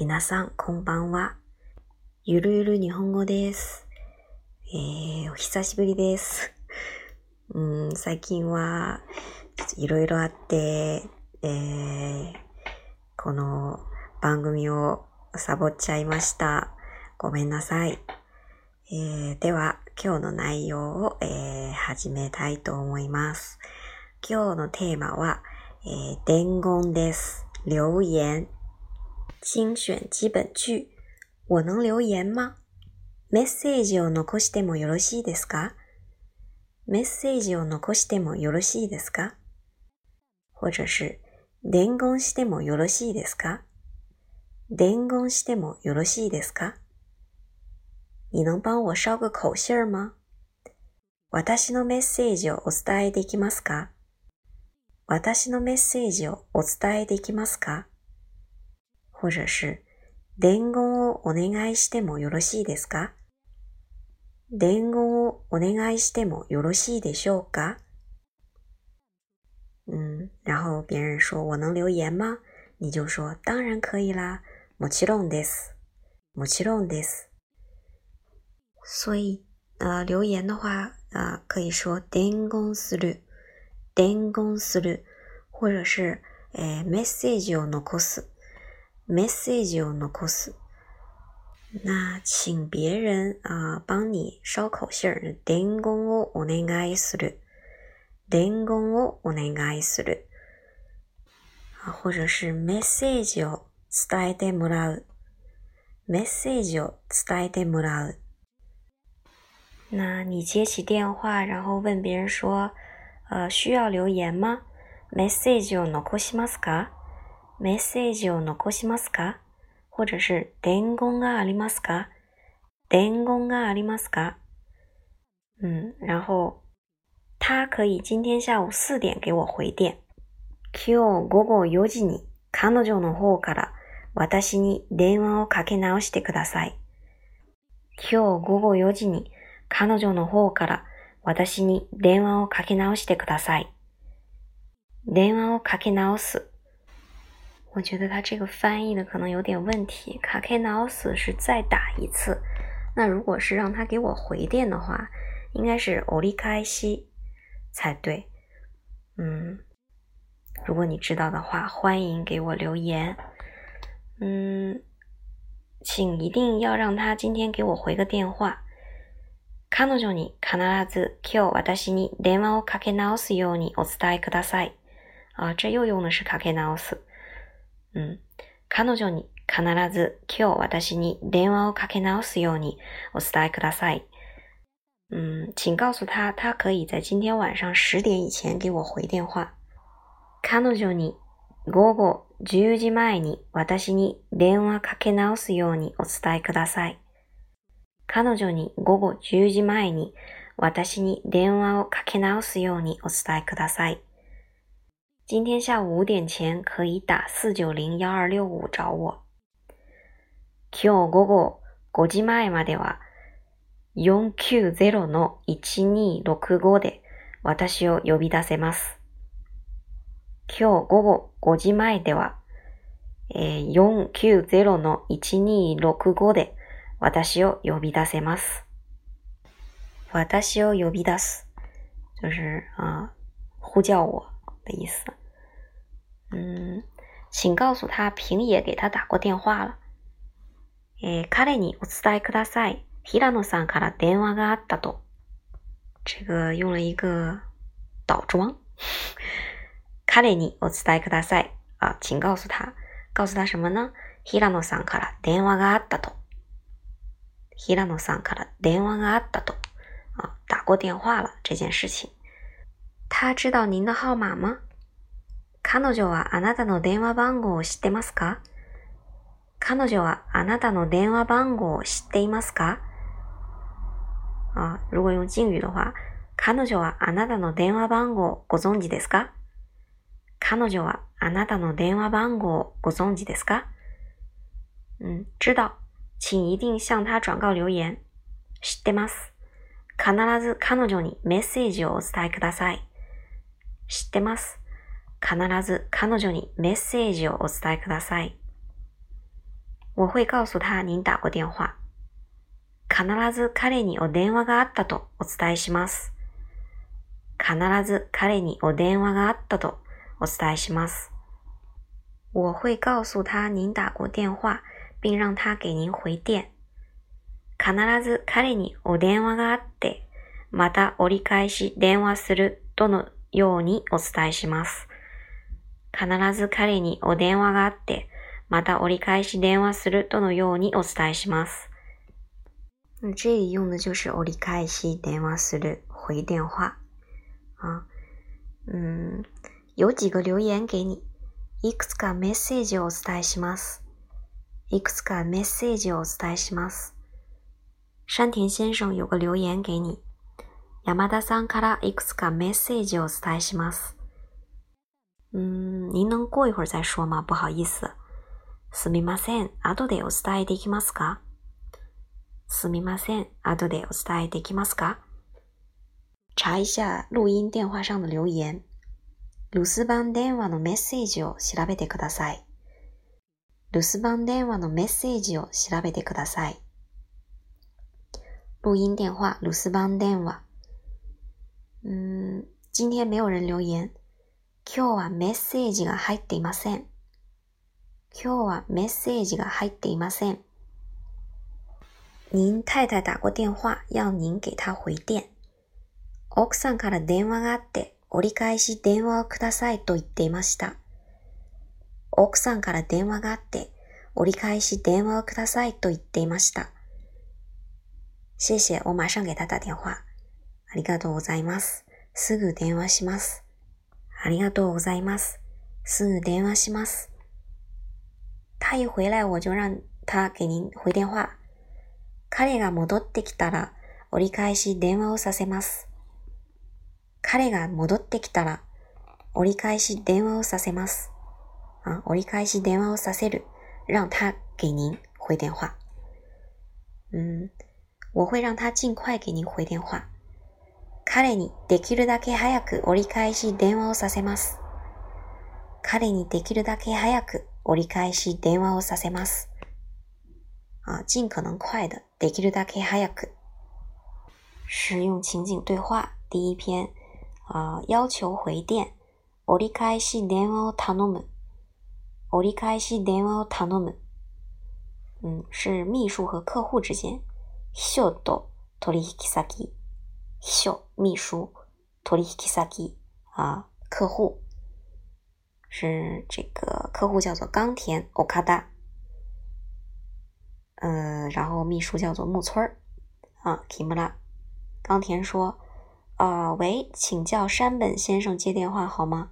皆さん、こんばんは。ゆるゆる日本語です。えー、お久しぶりです。うん、最近は、いろいろあって、えー、この番組をサボっちゃいました。ごめんなさい。えー、では、今日の内容を、えー、始めたいと思います。今日のテーマは、えー、伝言です。留言。精選基本句。我能留言吗？メッセージを残してもよろしいですか？メッセージを残してもよろしいですか？或者是伝言してもよろしいですか？伝言してもよろしいですか？你能帮我捎个口信儿吗？私のメッセージをお伝えできますか？私のメッセージをお伝えできますか？或者是、伝言をお願いしてもよろし。いですか伝言をお願いし。てもよろしいでしょうか嗯，然后别人说我能留言吗？你就说当然可以啦，もちろんです。もちろんです。所以，呃，留言的话，呃，可以说伝言する。伝言する，或者是えメッセージを残す，メッセージを残す。那请别人啊帮你捎口信儿，伝言をお願いする，伝言をお願いする。啊，或者是メッセージを伝えてもらう，メッセージを伝えてもらう。那你接起电话，然后问别人说。呃，需要留言吗？メッセージを残しますか？メッセージを残しますか？或者是伝言がありますか？伝言がありますか？嗯，然后他可以今天下午四点给我回电。今日午後4時に彼女の方から私に電話をかけ直してください。今日午後4時に彼女の方から私に電話をかけ直してください。電話をかけ直す。我觉得他这个翻译的可能有点问题。かけ直す是再打一次。那如果是让他给我回电的话，应该是折り返し才对。嗯，如果你知道的话，欢迎给我留言。嗯，请一定要让他今天给我回个电话。彼女に必ず今日私に電話をかけ直すようにお伝えください。あ、这又用的是かけ直す。 うん。彼女に必ず今日私に電話をかけ直すようにお伝えください。嗯，请告诉他，他可以在今天晚上十点以前给我回电话。彼女に午後10時前に私に電話かけ直すようにお伝えください。彼女に午後10時前に私に電話をかけ直すようにお伝えください。今天下午五点前可以打490-1265找我。今日午後5時前までは490-1265で私を呼び出せます。今日午後5時前では、えー、490-1265で私を呼び出せます。私を呼び出す，就是啊，呼叫我的意思。嗯，请告诉他平野给他打过电话了。え彼にお伝えください。平野さんから電話があったと。这个用了一个倒装。彼にお伝えください。啊，请告诉他，告诉他什么呢？平野さんから電話があったと。平野さんから電話があったと。啊，打过电话了这件事情。他知道您的号码吗？彼女はあなたの電話番号を知ってますか？彼女はあなたの電話番号を知っていますか？あ、如果用敬语的话、彼女はあなたの電話番号をご存知ですか？彼女はあなたの電話番号をご存知ですか？うん、知道。请一定向他转告留言。知ってます。必ず彼女にメッセージをお伝えください。知ってます。必ず彼女にメッセージをお伝えください。我会告诉他您打过电话。必ず彼にお電話があったとお伝えします。必ず彼にお電話があったとお伝えします。我会告诉他您打过电话，并让他给您回电。必ず彼にお電話があって、また折り返し電話するとのようにお伝えします。必ず彼にお電話があって、また折り返し電話するとのようにお伝えします。这里用的就是折り返し電話する回电话啊。嗯，有几个留言给你。いくつかメッセージをお伝えします。いくつかメッセージをお伝えします。山田先生有个留言给你。山田さんからいくつかメッセージをお伝えします。嗯，您能过一会儿再说吗？不好意思。すみません。後でお伝えできますか？すみません。後でお伝えできますか？查一下录音电话上的留言。留守番電話のメッセージを調べてください。留守番電話のメッセージを調べてください。录音電話、留守番電話。嗯、今天没有人留言。今日はメッセージが入っていません。今日はメッセージが入っていません。您太太打过电话，要您给她回电。奥さんから電話があって、折り返し電話をくださいと言っていました。奥さんから電話があって、折り返し電話をくださいと言っていました。谢谢、我马上给他打電話。ありがとうございます。すぐ電話します。ありがとうございます。すぐ電話します。他一回来我就让他给您回電話。彼が戻ってきたら折り返し電話をさせます。彼が戻ってきたら、折り返し電話をさせます。啊，折り返し電話をさせる。让他给您回电话。嗯，我会让他尽快给您回电话。彼にできるだけ早く折り返し電話をさせます。彼にできるだけ早く折り返し電話をさせます。啊，尽可能快的，できるだけ早く。实用情景对话第一篇。啊，要求回電。折り返し電話を頼む。折り返し電話を頼む。嗯，是秘书和客户之间。秘書と取引先。秘書、秘書。取引先啊，客户是这个客户叫做冈田 Okada。嗯，然后秘书叫做木村儿啊，Kimura。冈田说。啊，喂，请叫山本先生接电话好吗？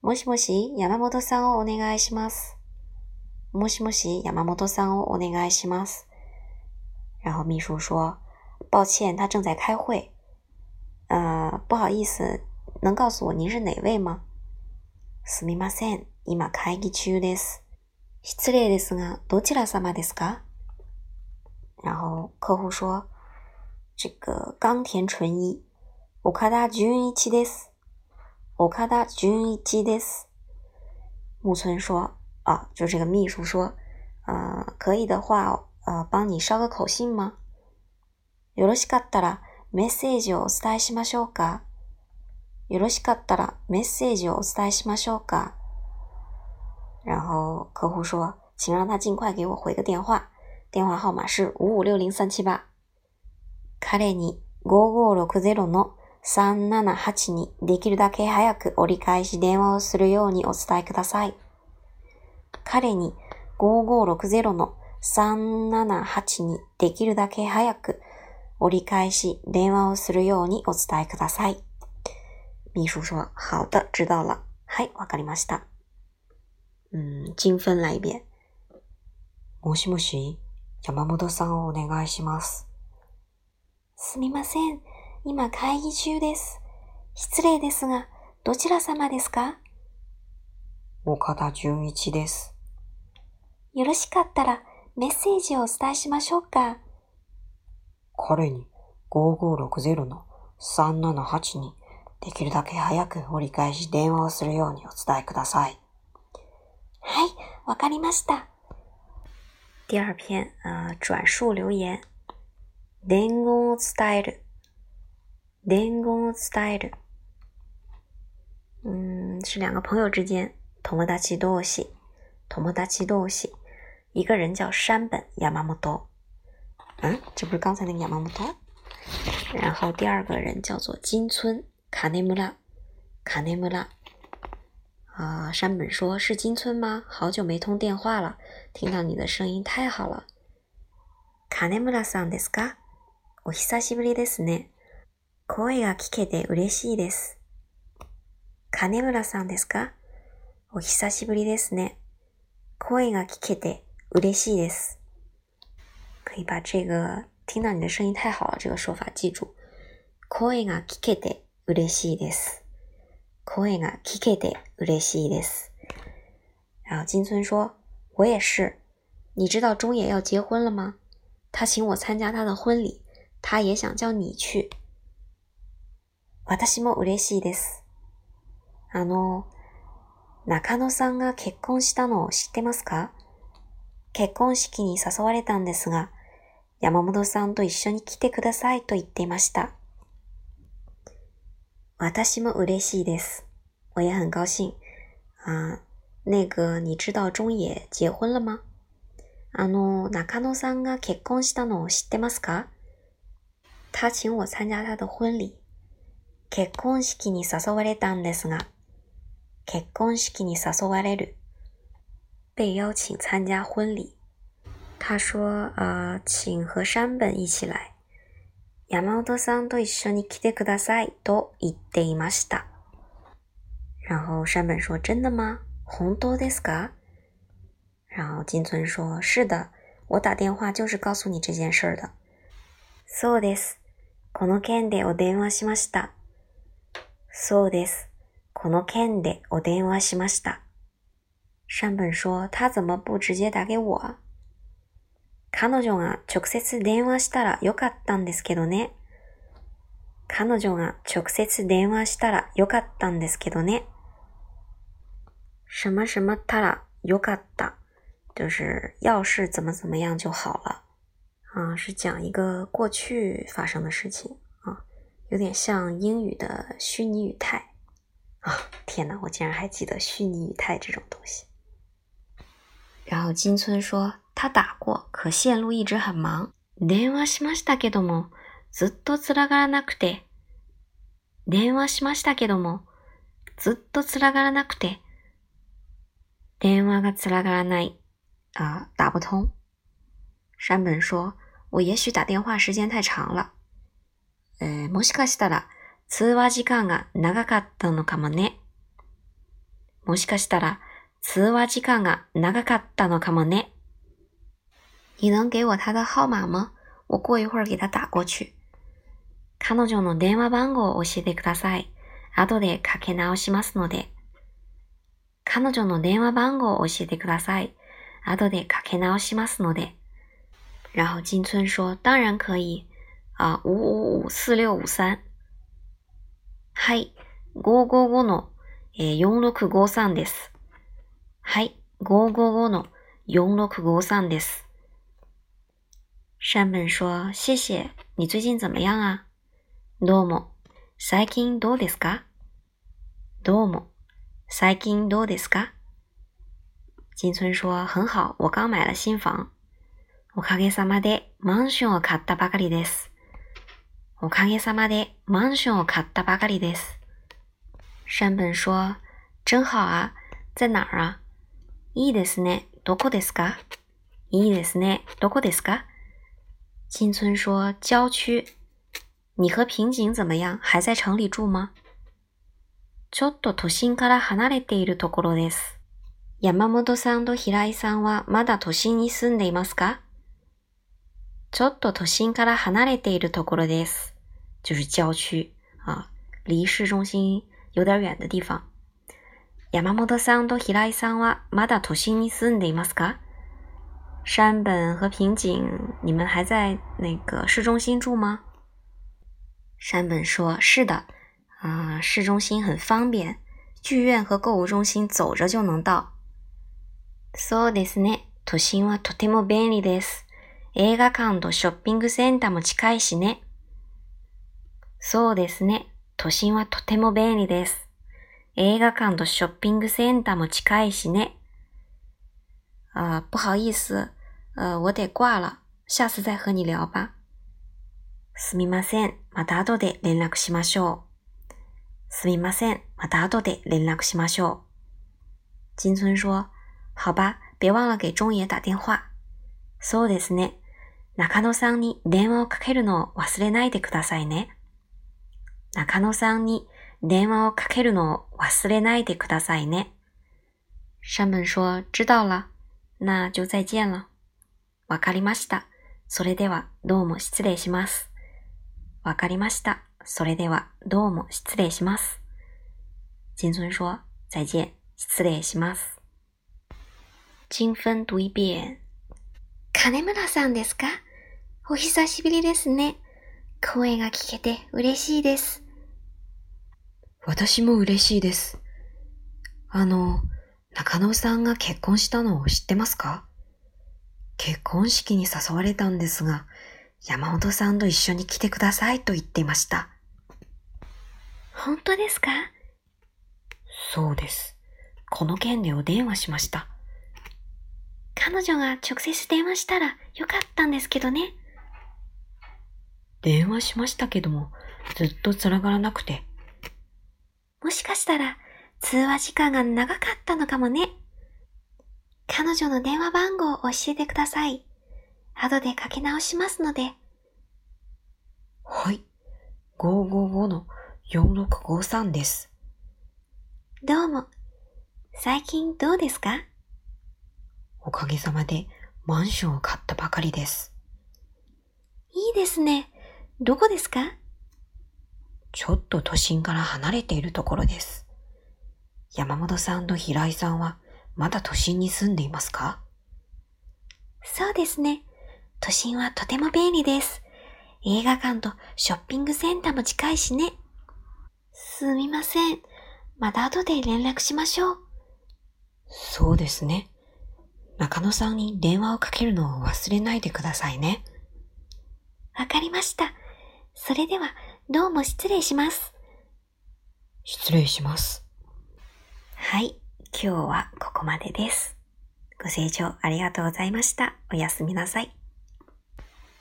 もしもし、山本さんをお願いします。もしもし、山本さんをお願いします。然后秘书说：“ 抱歉，他正在开会。呃，不好意思，能告诉我您是哪位吗？”すみません、今会議中です。失礼ですが、どちら様ですか？然后客户说：“这个冈田纯一。”岡田純一です。岡田純一です。木村说：“啊，就这个秘书说，呃，可以的话，呃，帮你捎个口信吗？ よろしかったらメッセージをお伝えしましょうか。よろしかったらメッセージをお伝えしましょうか。”然后客户说：“请让他尽快给我回个电话，电话号码是五五六零三七八。”彼に五五六ゼの378にできるだけ早く折り返し電話をするようにお伝えください。彼に5560の378にできるだけ早く折り返し電話をするようにお伝えください。秘書说：“好的，知道了。”はい、わかりました。嗯，精分来一遍。もしもし、山本さんをお願いします。すみません。今会議中です。失礼ですが、どちら様ですか？岡田純一です。よろしかったらメッセージをお伝えしましょうか。彼に5560の378にできるだけ早く折り返し電話をするようにお伝えください。はい、わかりました。第二篇，呃，转述留言。伝言を伝える。伝言を伝える。嗯，是两个朋友之间。友達同士。友達同士。一个人叫山本山本。嗯，这不是刚才那个山本？然后第二个人叫做金村卡内姆拉。卡内姆拉。啊，山本说：“是金村吗？好久没通电话了，听到你的声音太好了。”カネムラさんですか？お久しぶりですね。声が聞けて嬉しいです。カネムラさんですか？お久しぶりですね。声が聞けて嬉しいです。 可以把这个“听到你的声音太好了”这个说法记住。声が聞けて嬉しいです。声が聞けて嬉しいです。然后金村说：“我也是。你知道中野要结婚了吗？他请我参加他的婚礼，他也想叫你去。”私も嬉しいです。あの、中野さんが結婚したのを知ってますか？結婚式に誘われたんですが、山本さんと一緒に来てくださいと言っていました。私も嬉しいです。我也很高兴。啊，那个，你知道中野结婚了吗？あの、中野さんが結婚したのを知ってますか？他请我参加他的婚礼。結婚式に誘われたんですが、結婚式に誘われる。被邀请参加婚礼。他说：“呃，请和山本一起来。”山本さんと一緒に来てくださいと言っていました。然后山本说：“真的吗？红多ですか？”然后金村说：“是的，我打电话就是告诉你这件事的。”そうです。この件でお電話しました。そうです。この件でお電話しました。山本说：“他怎么不直接打给我？” 彼女が直接電話したらよかったんですけどね。彼女が直接電話したらよかったんですけどね。什么什么たらよかった，就是要是怎么怎么样就好了啊，是讲一个过去发生的事情啊，有点像英语的虚拟语态啊。天呐，我竟然还记得虚拟语态这种东西。然后金村说他打过，可线路一直很忙。電話しましたけども、ずっとつながらなくて。電話しましたけども、ずっとつながらなくて。電話がつながらない啊，打不通。山本说：“我也许打电话时间太长了。”えもしかしたら通話時間が長かったのかもね。もしかしたら通話時間が長かったのかもね。你能给我他的号码吗？我过一会儿给他打过去。彼女の電話番号を教えてください。後でかけ直しますので。彼女の電話番号を教えてください。後でかけ直しますので。然后金村说：“当然可以。啊，五五五四六五三。はい、五五五の四六五三です。はい、五五五の四六五三です。山本说：“谢谢，你最近怎么样啊？”どうも。最近どうですか？どうも。最近どうですか？金村说：“很好，我刚买了新房。おかげさまでマンションを買ったばかりです。おかげさまでマンションを買ったばかりです。”山本说：“真好啊，在哪儿啊？”いいですね。どこですか？いいですね。どこですか？金村说：“郊区。”你和平井怎么样？还在城里住吗？ちょっと都心から離れているところです。山本さんと平井さんはまだ都心に住んでいますか？ちょっと都心から離れているところです。就是郊区啊，离市中心有点远的地方。山本さんと平井さんはまだ都心に住んでいますか？山本和平井，你们还在那个市中心住吗？山本说：“是的。”啊，市中心很方便，剧院和购物中心走着就能到。そうですね。 都心はとても便利です。映画館とショッピングセンターも近いしね。そうですね。都心はとても便利です。映画館とショッピングセンターも近いしね。啊、不好意思， 呃，我得挂了，下次再和你聊吧。すみません。また後で連絡しましょう。すみません。また後で連絡しましょう。金村说：“好吧，别忘了给中野打电话。”そうですね。中野さんに電話をかけるのを忘れないでくださいね。中野さんに電話をかけるのを忘れないでくださいね。山本说：“知道了，那就再见了。”わかりました。それではどうも失礼します。わかりました。それではどうも失礼します。金村说：“再见，失礼します。”金分读一遍。金村さんですか？お久しぶりですね。声が聞けて嬉しいです。私も嬉しいです。あの、中野さんが結婚したのを知ってますか？結婚式に誘われたんですが、山本さんと一緒に来てくださいと言っていました。本当ですか？そうです。この件でお電話しました。彼女が直接電話したらよかったんですけどね。電話しましたけども、ずっと繋がらなくて。もしかしたら通話時間が長かったのかもね。彼女の電話番号を教えてください。後でかけ直しますので。はい。555-4653です。どうも。最近どうですか？おかげさまでマンションを買ったばかりです。いいですね。どこですか？ちょっと都心から離れているところです。山本さんと平井さんはまだ都心に住んでいますか？そうですね。都心はとても便利です。映画館とショッピングセンターも近いしね。すみません。また後で連絡しましょう。そうですね。中野さんに電話をかけるのを忘れないでくださいね。わかりました。それでは、どうも失礼します。失礼します。はい、今日はここまでです。ご清聴ありがとうございました。おやすみなさい。